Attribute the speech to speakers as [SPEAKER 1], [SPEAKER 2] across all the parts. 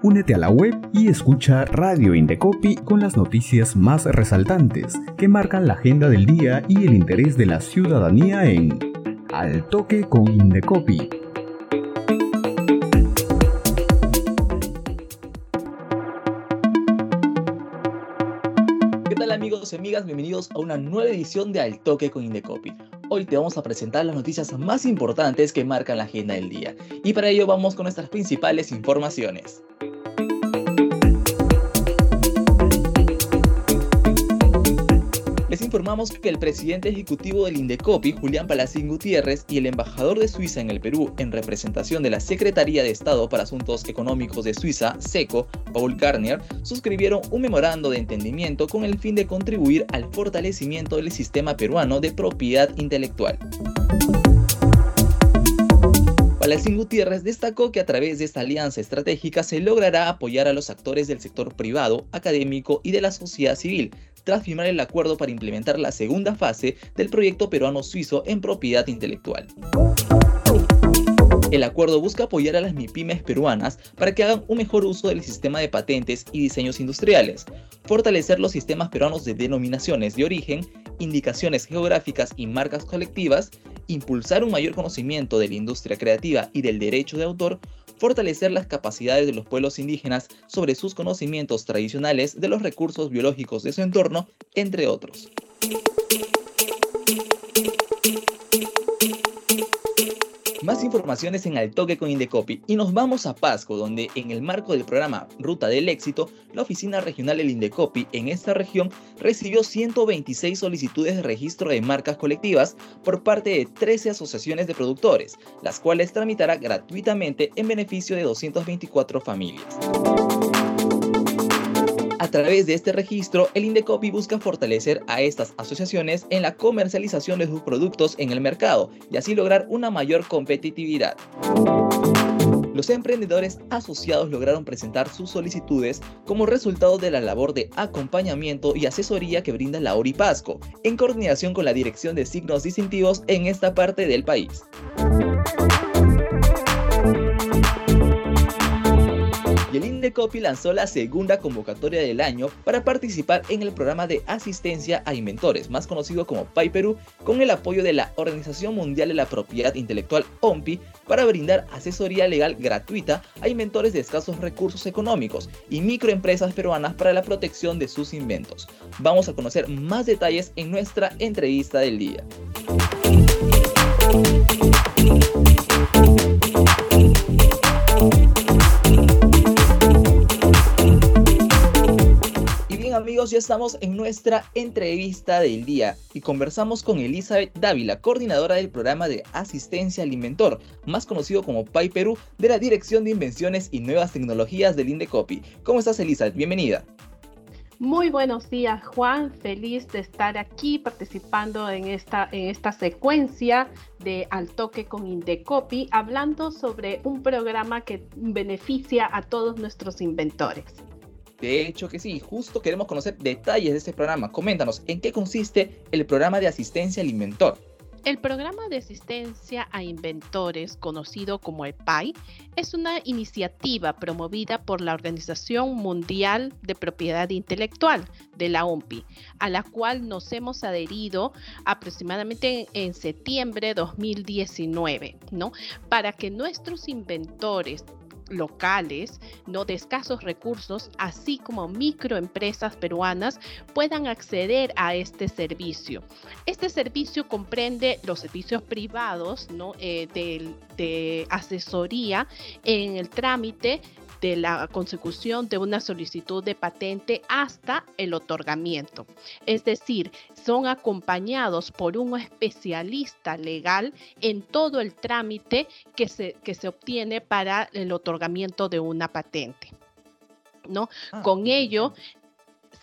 [SPEAKER 1] Únete a la web y escucha Radio Indecopi con las noticias más resaltantes que marcan la agenda del día y el interés de la ciudadanía en Al Toque con Indecopi.
[SPEAKER 2] ¿Qué tal amigos y amigas? Bienvenidos a una nueva edición de Al Toque con Indecopi. Hoy te vamos a presentar las noticias más importantes que marcan la agenda del día. Y para ello vamos con nuestras principales informaciones. Que el presidente ejecutivo del Indecopi, Julián Palacín Gutiérrez, y el embajador de Suiza en el Perú, en representación de la Secretaría de Estado para Asuntos Económicos de Suiza, SECO, Paul Garnier, suscribieron un memorando de entendimiento con el fin de contribuir al fortalecimiento del sistema peruano de propiedad intelectual. Palacín Gutiérrez destacó que a través de esta alianza estratégica se logrará apoyar a los actores del sector privado, académico y de la sociedad civil, tras firmar el acuerdo para implementar la segunda fase del proyecto peruano-suizo en propiedad intelectual. El acuerdo busca apoyar a las MIPIMES peruanas para que hagan un mejor uso del sistema de patentes y diseños industriales, fortalecer los sistemas peruanos de denominaciones de origen, indicaciones geográficas y marcas colectivas, impulsar un mayor conocimiento de la industria creativa y del derecho de autor, fortalecer las capacidades de los pueblos indígenas sobre sus conocimientos tradicionales de los recursos biológicos de su entorno, entre otros. Más informaciones en Al Toque con Indecopi y nos vamos a Pasco, donde en el marco del programa Ruta del Éxito, la oficina regional del Indecopi en esta región recibió 126 solicitudes de registro de marcas colectivas por parte de 13 asociaciones de productores, las cuales tramitará gratuitamente en beneficio de 224 familias. A través de este registro, el Indecopi busca fortalecer a estas asociaciones en la comercialización de sus productos en el mercado y así lograr una mayor competitividad. Los emprendedores asociados lograron presentar sus solicitudes como resultado de la labor de acompañamiento y asesoría que brinda la Pasco, en coordinación con la Dirección de Signos Distintivos en esta parte del país. Indecopi lanzó la segunda convocatoria del año para participar en el programa de asistencia a inventores, más conocido como PAI Perú, con el apoyo de la Organización Mundial de la Propiedad Intelectual OMPI para brindar asesoría legal gratuita a inventores de escasos recursos económicos y microempresas peruanas para la protección de sus inventos. Vamos a conocer más detalles en nuestra entrevista del día. Amigos, ya estamos en nuestra entrevista del día y conversamos con Elizabeth Dávila, coordinadora del programa de asistencia al inventor, más conocido como PAI Perú, de la Dirección de Invenciones y Nuevas Tecnologías del Indecopi. ¿Cómo estás, Elizabeth? Bienvenida.
[SPEAKER 3] Muy buenos días, Juan. Feliz de estar aquí participando en esta, en esta secuencia de Al Toque con Indecopi, hablando sobre un programa que beneficia a todos nuestros inventores.
[SPEAKER 2] De hecho que sí, justo queremos conocer detalles de este programa. Coméntanos, ¿en qué consiste el programa de asistencia al inventor?
[SPEAKER 3] El programa de asistencia a inventores, conocido como el PAI, es una iniciativa promovida por la Organización Mundial de Propiedad Intelectual, de la OMPI, a la cual nos hemos adherido aproximadamente en, septiembre de 2019, ¿no? Para que nuestros inventores locales, no de escasos recursos, así como microempresas peruanas puedan acceder a este servicio. Este servicio comprende los servicios privados ¿no? Eh, de asesoría en el trámite de la consecución de una solicitud de patente hasta el otorgamiento. Es decir, son acompañados por un especialista legal en todo el trámite que se, que se obtiene para el otorgamiento de una patente. ¿no? Ah, Con ello,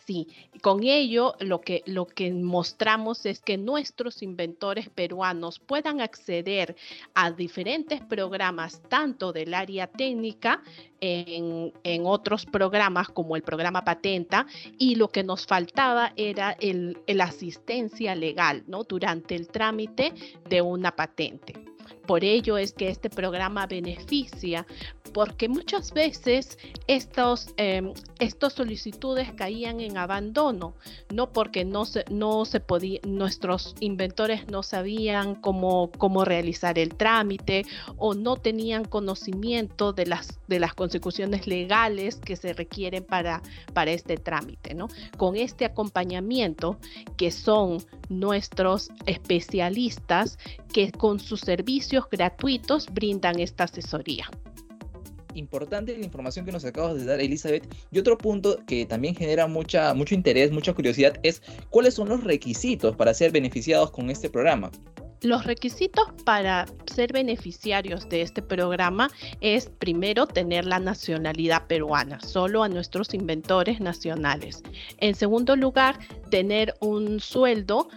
[SPEAKER 3] Sí, con ello lo que, lo que mostramos es que nuestros inventores peruanos puedan acceder a diferentes programas, tanto del área técnica, en, en otros programas como el programa Patenta, y lo que nos faltaba era el, el asistencia legal ¿no? durante el trámite de una patente. Por ello es que este programa beneficia porque muchas veces estos, em, estas solicitudes caían en abandono, no porque no se, no se podía, nuestros inventores no sabían cómo, cómo realizar el trámite o no tenían conocimiento de las, de las consecuciones legales que se requieren para, para este trámite. ¿no? Con este acompañamiento, que son nuestros especialistas que con sus servicios gratuitos brindan esta asesoría
[SPEAKER 2] importante la información que nos acabas de dar, Elizabeth. Y otro punto que también genera mucha, mucho interés, mucha curiosidad, es cuáles son los requisitos para ser beneficiados con este programa.
[SPEAKER 3] Los requisitos para ser beneficiarios de este programa es primero tener la nacionalidad peruana, solo a nuestros inventores nacionales. En segundo lugar, tener un sueldo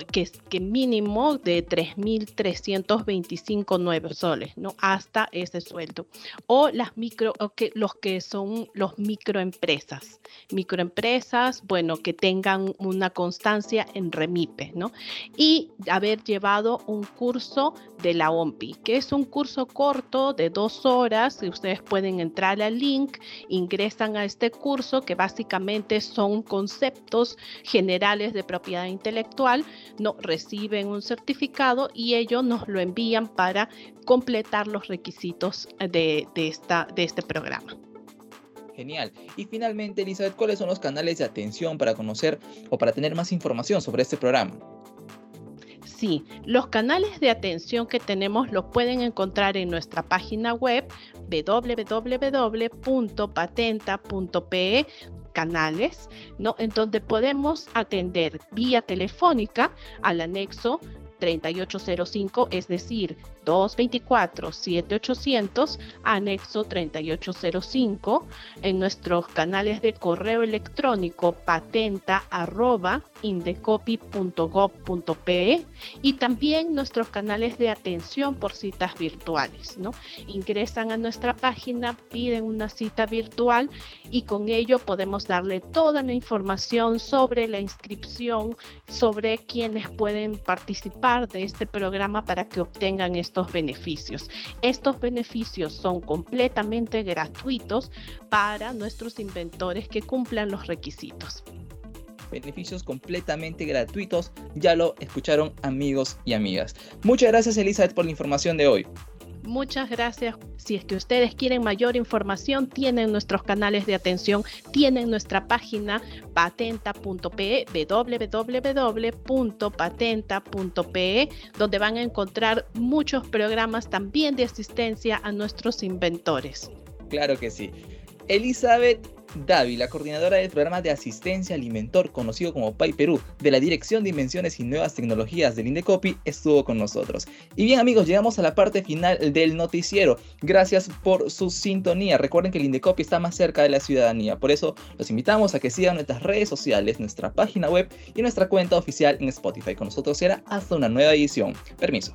[SPEAKER 3] que, que mínimo de 3.325 nueve soles, ¿no? Hasta ese sueldo. O las micro, o que, los que son los microempresas. Microempresas, bueno, que tengan una constancia en REMIPE, ¿no? Y haber llevado un curso de la OMPI, que es un curso corto de dos horas. Ustedes pueden entrar al link, ingresan a este curso que básicamente son conceptos generales de propiedad intelectual no reciben un certificado y ellos nos lo envían para completar los requisitos de, esta, de este programa.
[SPEAKER 2] Genial. Y finalmente, Elizabeth, ¿cuáles son los canales de atención para conocer o para tener más información sobre este programa?
[SPEAKER 3] Sí, los canales de atención que tenemos los pueden encontrar en nuestra página web www.patenta.pe canales, ¿no? En donde podemos atender vía telefónica al anexo 3805, es decir, 224-7800, anexo 3805, en nuestros canales de correo electrónico patenta arroba indecopy.gov.pe y también nuestros canales de atención por citas virtuales. ¿no? Ingresan a nuestra página, piden una cita virtual y con ello podemos darle toda la información sobre la inscripción, sobre quienes pueden participar de este programa para que obtengan estos beneficios. Estos beneficios son completamente gratuitos para nuestros inventores que cumplan los requisitos
[SPEAKER 2] beneficios completamente gratuitos. Ya lo escucharon amigos y amigas. Muchas gracias Elizabeth por la información de hoy.
[SPEAKER 3] Muchas gracias. Si es que ustedes quieren mayor información, tienen nuestros canales de atención, tienen nuestra página patenta.pe, www.patenta.pe, donde van a encontrar muchos programas también de asistencia a nuestros inventores.
[SPEAKER 2] Claro que sí. Elizabeth Davi, la coordinadora del programa de asistencia alimentor conocido como PAI Perú de la Dirección de Invenciones y Nuevas Tecnologías del Indecopi, estuvo con nosotros. Y bien amigos, llegamos a la parte final del noticiero. Gracias por su sintonía. Recuerden que el Indecopi está más cerca de la ciudadanía. Por eso los invitamos a que sigan nuestras redes sociales, nuestra página web y nuestra cuenta oficial en Spotify. Con nosotros será hasta una nueva edición. Permiso.